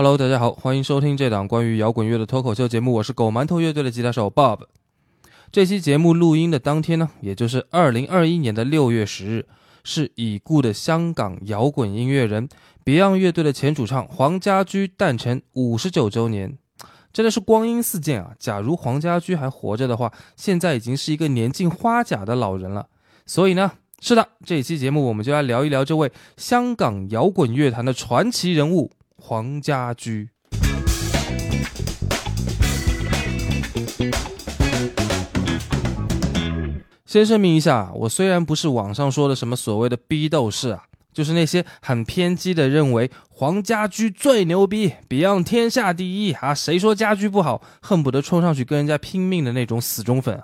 Hello，大家好，欢迎收听这档关于摇滚乐的脱口秀节目，我是狗馒头乐队的吉他手 Bob。这期节目录音的当天呢，也就是二零二一年的六月十日，是已故的香港摇滚音乐人 Beyond 乐队的前主唱黄家驹诞辰五十九周年，真的是光阴似箭啊！假如黄家驹还活着的话，现在已经是一个年近花甲的老人了。所以呢，是的，这期节目我们就来聊一聊这位香港摇滚乐坛的传奇人物。黄家驹。先声明一下，我虽然不是网上说的什么所谓的逼斗士啊，就是那些很偏激的认为黄家驹最牛逼，Beyond 天下第一啊，谁说家驹不好，恨不得冲上去跟人家拼命的那种死忠粉。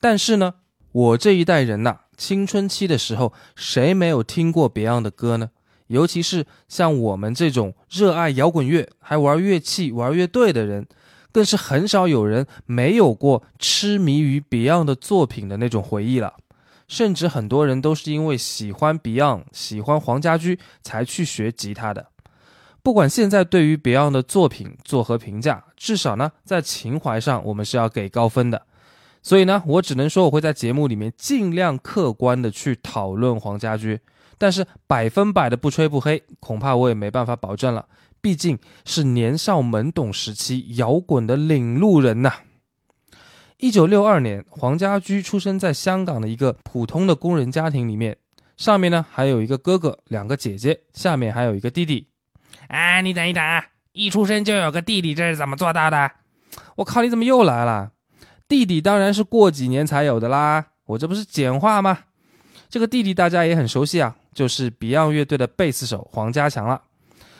但是呢，我这一代人呐，青春期的时候，谁没有听过 Beyond 的歌呢？尤其是像我们这种热爱摇滚乐、还玩乐器、玩乐队的人，更是很少有人没有过痴迷于 Beyond 的作品的那种回忆了。甚至很多人都是因为喜欢 Beyond、喜欢黄家驹才去学吉他的。不管现在对于 Beyond 的作品作何评价，至少呢，在情怀上我们是要给高分的。所以呢，我只能说我会在节目里面尽量客观的去讨论黄家驹。但是百分百的不吹不黑，恐怕我也没办法保证了。毕竟是年少懵懂时期摇滚的领路人呐。一九六二年，黄家驹出生在香港的一个普通的工人家庭里面，上面呢还有一个哥哥，两个姐姐，下面还有一个弟弟。哎，你等一等，一出生就有个弟弟，这是怎么做到的？我靠，你怎么又来了？弟弟当然是过几年才有的啦，我这不是简化吗？这个弟弟大家也很熟悉啊。就是 Beyond 乐队的贝斯手黄家强了，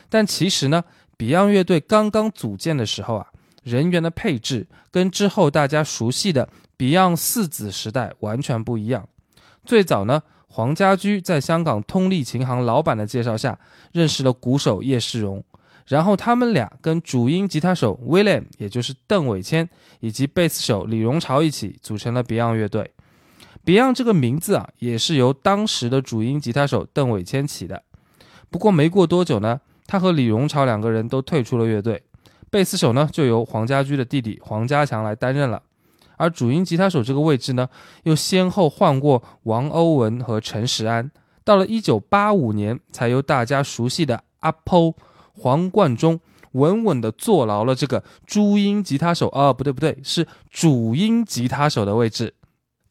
但其实呢，Beyond 乐队刚刚组建的时候啊，人员的配置跟之后大家熟悉的 Beyond 四子时代完全不一样。最早呢，黄家驹在香港通力琴行老板的介绍下认识了鼓手叶世荣，然后他们俩跟主音吉他手 William，也就是邓伟谦，以及贝斯手李荣潮一起组成了 Beyond 乐队。Beyond 这个名字啊，也是由当时的主音吉他手邓伟谦起的。不过没过多久呢，他和李荣潮两个人都退出了乐队，贝斯手呢就由黄家驹的弟弟黄家强来担任了。而主音吉他手这个位置呢，又先后换过王欧文和陈时安。到了1985年，才由大家熟悉的阿 Po 黄贯中稳稳地坐牢了这个朱音吉他手啊，不对不对，是主音吉他手的位置。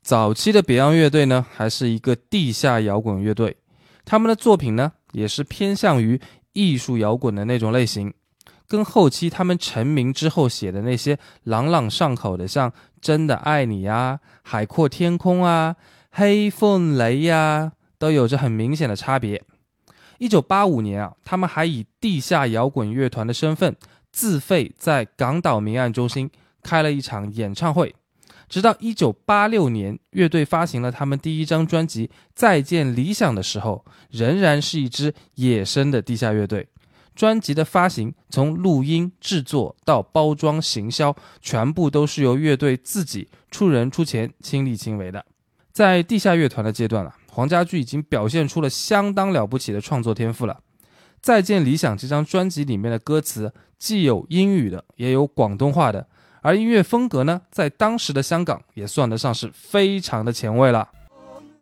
早期的 Beyond 乐队呢，还是一个地下摇滚乐队，他们的作品呢，也是偏向于艺术摇滚的那种类型，跟后期他们成名之后写的那些朗朗上口的，像《真的爱你》呀、《海阔天空》啊、《黑凤雷》呀，都有着很明显的差别。一九八五年啊，他们还以地下摇滚乐团的身份，自费在港岛明暗中心开了一场演唱会。直到一九八六年，乐队发行了他们第一张专辑《再见理想》的时候，仍然是一支野生的地下乐队。专辑的发行，从录音、制作到包装、行销，全部都是由乐队自己出人出钱、亲力亲为的。在地下乐团的阶段了，黄家驹已经表现出了相当了不起的创作天赋了。《再见理想》这张专辑里面的歌词，既有英语的，也有广东话的。而音乐风格呢，在当时的香港也算得上是非常的前卫了。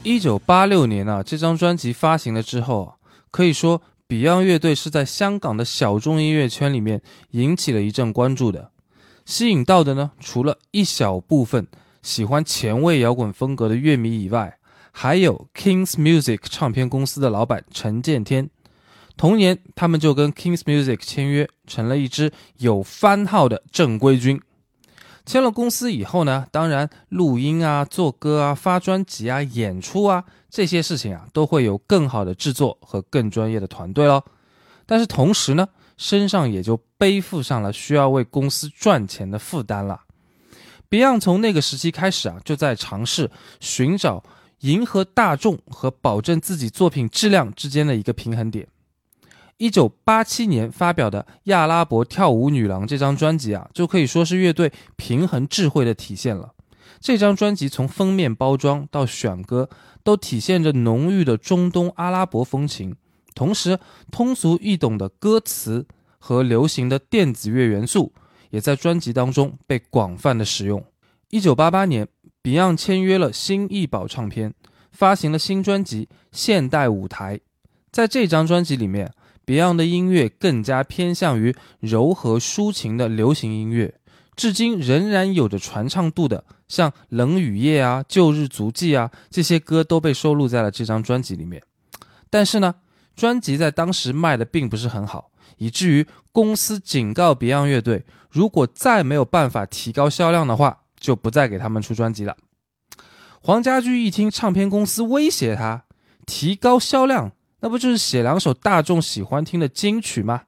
一九八六年啊，这张专辑发行了之后，可以说 Beyond 乐队是在香港的小众音乐圈里面引起了一阵关注的。吸引到的呢，除了一小部分喜欢前卫摇滚风格的乐迷以外，还有 Kings Music 唱片公司的老板陈建天。同年，他们就跟 Kings Music 签约，成了一支有番号的正规军。签了公司以后呢，当然录音啊、做歌啊、发专辑啊、演出啊这些事情啊，都会有更好的制作和更专业的团队喽。但是同时呢，身上也就背负上了需要为公司赚钱的负担了。Beyond 从那个时期开始啊，就在尝试寻找迎合大众和保证自己作品质量之间的一个平衡点。一九八七年发表的《亚拉伯跳舞女郎》这张专辑啊，就可以说是乐队平衡智慧的体现了。这张专辑从封面包装到选歌，都体现着浓郁的中东阿拉伯风情，同时通俗易懂的歌词和流行的电子乐元素，也在专辑当中被广泛的使用。一九八八年，Beyond 签约了新艺宝唱片，发行了新专辑《现代舞台》。在这张专辑里面，Beyond 的音乐更加偏向于柔和抒情的流行音乐，至今仍然有着传唱度的，像《冷雨夜》啊、《旧日足迹》啊这些歌都被收录在了这张专辑里面。但是呢，专辑在当时卖的并不是很好，以至于公司警告 Beyond 乐队，如果再没有办法提高销量的话，就不再给他们出专辑了。黄家驹一听唱片公司威胁他提高销量，那不就是写两首大众喜欢听的金曲吗？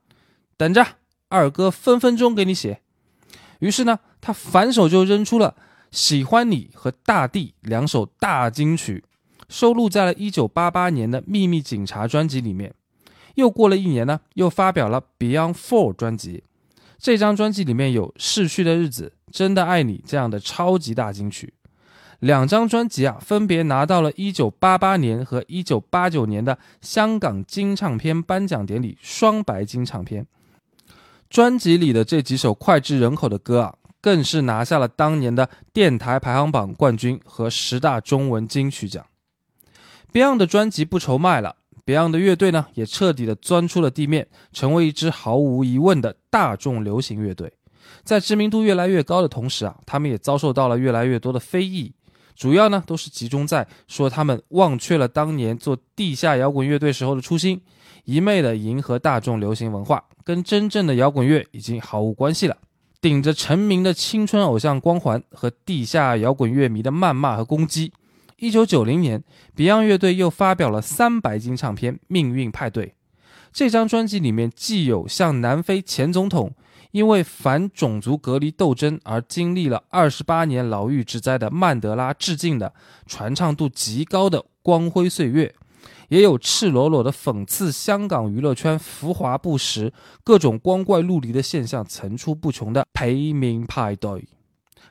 等着，二哥分分钟给你写。于是呢，他反手就扔出了《喜欢你》和《大地》两首大金曲。收录在了1988年的《秘密警察》专辑里面。又过了一年呢，又发表了《Beyond Four》专辑。这张专辑里面有《逝去的日子》《真的爱你》这样的超级大金曲。两张专辑啊，分别拿到了1988年和1989年的香港金唱片颁奖典礼双白金唱片。专辑里的这几首脍炙人口的歌啊，更是拿下了当年的电台排行榜冠军和十大中文金曲奖。Beyond 的专辑不愁卖了，Beyond 的乐队呢也彻底的钻出了地面，成为一支毫无疑问的大众流行乐队。在知名度越来越高的同时啊，他们也遭受到了越来越多的非议，主要呢都是集中在说他们忘却了当年做地下摇滚乐队时候的初心，一昧的迎合大众流行文化，跟真正的摇滚乐已经毫无关系了。顶着成名的青春偶像光环和地下摇滚乐迷的谩骂和攻击。一九九零年，Beyond 乐队又发表了三白金唱片《命运派对》。这张专辑里面既有向南非前总统因为反种族隔离斗争而经历了二十八年牢狱之灾的曼德拉致敬的传唱度极高的《光辉岁月》，也有赤裸裸的讽刺香港娱乐圈浮华不实、各种光怪陆离的现象层出不穷的《陪民派对》。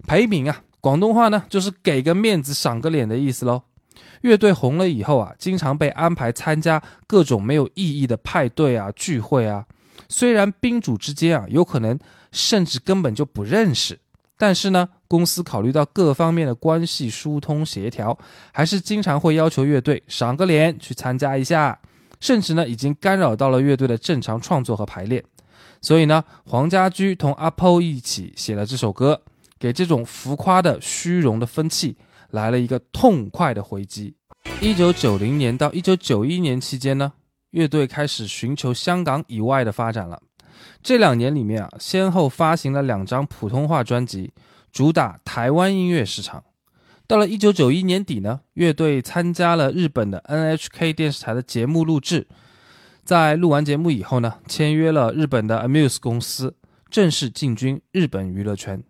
陪民啊！广东话呢，就是给个面子、赏个脸的意思喽。乐队红了以后啊，经常被安排参加各种没有意义的派对啊、聚会啊。虽然宾主之间啊，有可能甚至根本就不认识，但是呢，公司考虑到各方面的关系疏通协调，还是经常会要求乐队赏个脸去参加一下，甚至呢，已经干扰到了乐队的正常创作和排练。所以呢，黄家驹同阿 Po 一起写了这首歌。给这种浮夸的、虚荣的风气来了一个痛快的回击。一九九零年到一九九一年期间呢，乐队开始寻求香港以外的发展了。这两年里面啊，先后发行了两张普通话专辑，主打台湾音乐市场。到了一九九一年底呢，乐队参加了日本的 NHK 电视台的节目录制，在录完节目以后呢，签约了日本的 Amuse 公司，正式进军日本娱乐圈。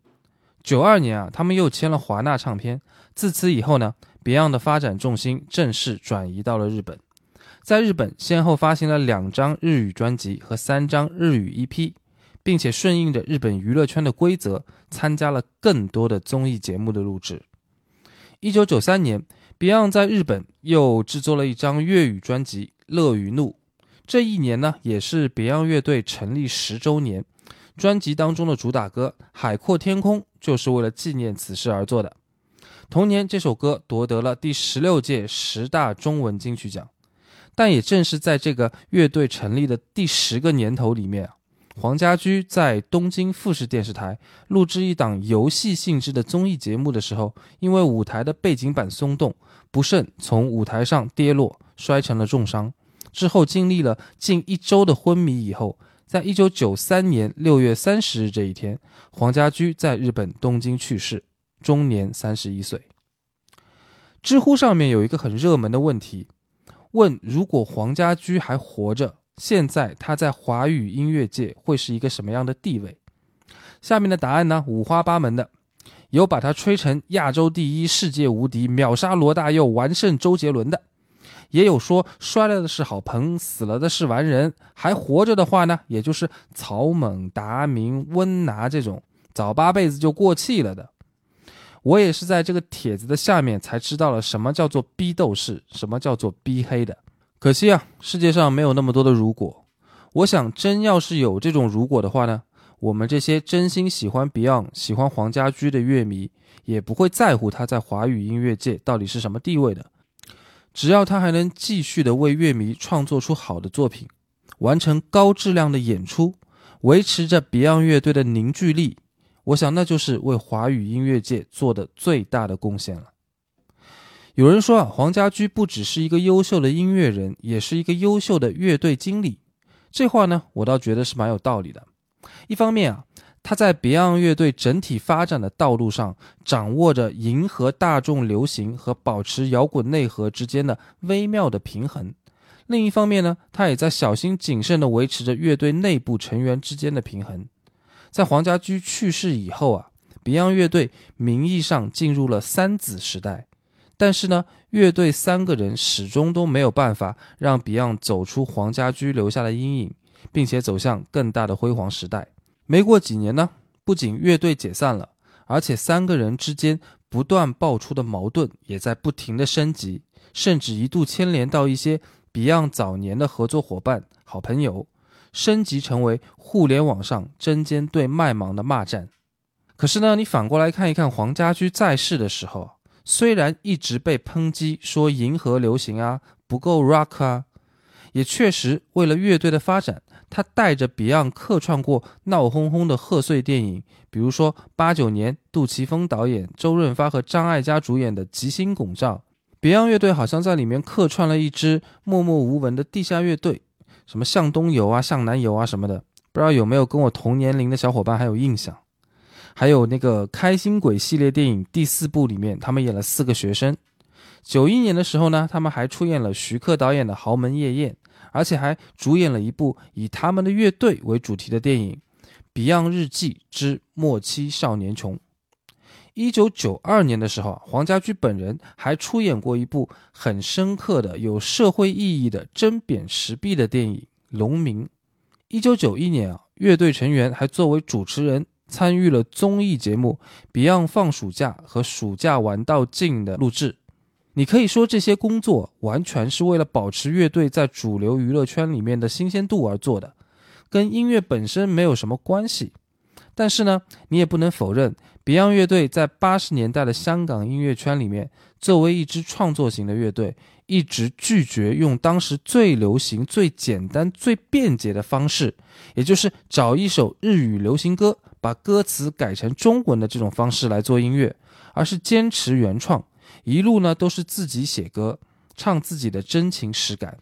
九二年啊，他们又签了华纳唱片。自此以后呢，Beyond 的发展重心正式转移到了日本。在日本，先后发行了两张日语专辑和三张日语 EP，并且顺应着日本娱乐圈的规则，参加了更多的综艺节目的录制。一九九三年，Beyond 在日本又制作了一张粤语专辑《乐与怒》。这一年呢，也是 Beyond 乐队成立十周年。专辑当中的主打歌《海阔天空》就是为了纪念此事而做的。同年，这首歌夺得了第十六届十大中文金曲奖。但也正是在这个乐队成立的第十个年头里面，黄家驹在东京富士电视台录制一档游戏性质的综艺节目的时候，因为舞台的背景板松动，不慎从舞台上跌落，摔成了重伤。之后经历了近一周的昏迷以后。在一九九三年六月三十日这一天，黄家驹在日本东京去世，终年三十一岁。知乎上面有一个很热门的问题，问如果黄家驹还活着，现在他在华语音乐界会是一个什么样的地位？下面的答案呢，五花八门的，有把他吹成亚洲第一、世界无敌、秒杀罗大佑、完胜周杰伦的。也有说摔了的是郝鹏，死了的是完人，还活着的话呢，也就是草蜢、达明、温拿这种早八辈子就过气了的。我也是在这个帖子的下面才知道了什么叫做逼斗士，什么叫做逼黑的。可惜啊，世界上没有那么多的如果。我想，真要是有这种如果的话呢，我们这些真心喜欢 Beyond、喜欢黄家驹的乐迷，也不会在乎他在华语音乐界到底是什么地位的。只要他还能继续的为乐迷创作出好的作品，完成高质量的演出，维持着 Beyond 乐队的凝聚力，我想那就是为华语音乐界做的最大的贡献了。有人说啊，黄家驹不只是一个优秀的音乐人，也是一个优秀的乐队经理。这话呢，我倒觉得是蛮有道理的。一方面啊，他在 Beyond 乐队整体发展的道路上，掌握着迎合大众流行和保持摇滚内核之间的微妙的平衡；另一方面呢，他也在小心谨慎地维持着乐队内部成员之间的平衡。在黄家驹去世以后啊，Beyond 乐队名义上进入了三子时代。但是呢，乐队三个人始终都没有办法让 Beyond 走出黄家驹留下的阴影，并且走向更大的辉煌时代。没过几年呢，不仅乐队解散了，而且三个人之间不断爆出的矛盾也在不停的升级，甚至一度牵连到一些 Beyond 早年的合作伙伴、好朋友，升级成为互联网上针尖对麦芒的骂战。可是呢，你反过来看一看黄家驹在世的时候。虽然一直被抨击说迎合流行啊，不够 rock 啊，也确实为了乐队的发展，他带着 Beyond 客串过闹哄哄的贺岁电影，比如说八九年杜琪峰导演、周润发和张艾嘉主演的《吉星拱照》，Beyond 乐队好像在里面客串了一支默默无闻的地下乐队，什么向东游啊、向南游啊什么的，不知道有没有跟我同年龄的小伙伴还有印象？还有那个《开心鬼》系列电影第四部里面，他们演了四个学生。九一年的时候呢，他们还出演了徐克导演的《豪门夜宴》，而且还主演了一部以他们的乐队为主题的电影《Beyond 日记之末期少年穷》。一九九二年的时候，黄家驹本人还出演过一部很深刻的、有社会意义的针砭时弊的电影《农民》。一九九一年啊，乐队成员还作为主持人。参与了综艺节目《Beyond 放暑假》和《暑假玩到尽》的录制，你可以说这些工作完全是为了保持乐队在主流娱乐圈里面的新鲜度而做的，跟音乐本身没有什么关系。但是呢，你也不能否认，Beyond 乐队在八十年代的香港音乐圈里面，作为一支创作型的乐队，一直拒绝用当时最流行、最简单、最便捷的方式，也就是找一首日语流行歌。把歌词改成中文的这种方式来做音乐，而是坚持原创，一路呢都是自己写歌，唱自己的真情实感。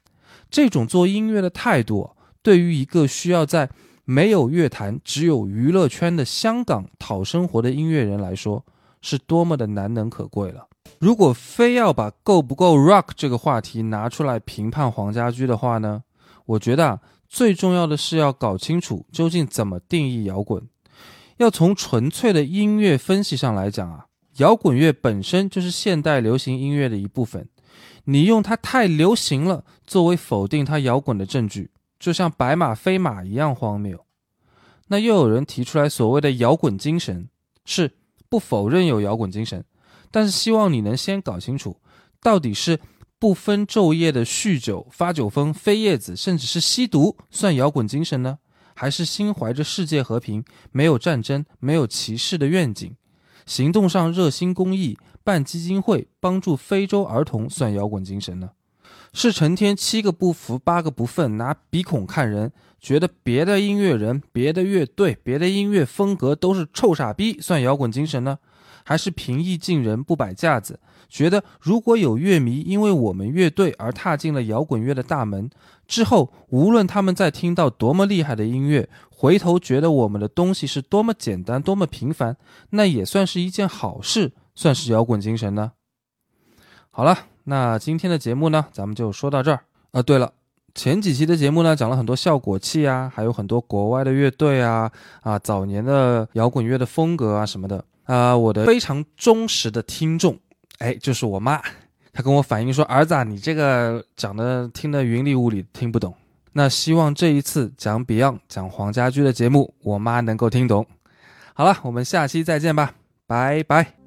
这种做音乐的态度，对于一个需要在没有乐坛、只有娱乐圈的香港讨生活的音乐人来说，是多么的难能可贵了。如果非要把够不够 rock 这个话题拿出来评判黄家驹的话呢，我觉得啊，最重要的是要搞清楚究竟怎么定义摇滚。要从纯粹的音乐分析上来讲啊，摇滚乐本身就是现代流行音乐的一部分。你用它太流行了作为否定它摇滚的证据，就像白马非马一样荒谬。那又有人提出来所谓的摇滚精神，是不否认有摇滚精神，但是希望你能先搞清楚，到底是不分昼夜的酗酒、发酒疯、飞叶子，甚至是吸毒，算摇滚精神呢？还是心怀着世界和平、没有战争、没有歧视的愿景，行动上热心公益、办基金会、帮助非洲儿童，算摇滚精神呢？是成天七个不服八个不忿，拿鼻孔看人，觉得别的音乐人、别的乐队、别的音乐风格都是臭傻逼，算摇滚精神呢？还是平易近人、不摆架子？觉得如果有乐迷因为我们乐队而踏进了摇滚乐的大门之后，无论他们在听到多么厉害的音乐，回头觉得我们的东西是多么简单、多么平凡，那也算是一件好事，算是摇滚精神呢。好了，那今天的节目呢，咱们就说到这儿啊。对了，前几期的节目呢，讲了很多效果器啊，还有很多国外的乐队啊啊，早年的摇滚乐的风格啊什么的啊，我的非常忠实的听众。哎，就是我妈，她跟我反映说：“儿子，啊，你这个讲的听得云里雾里，听不懂。那希望这一次讲 Beyond、讲黄家驹的节目，我妈能够听懂。”好了，我们下期再见吧，拜拜。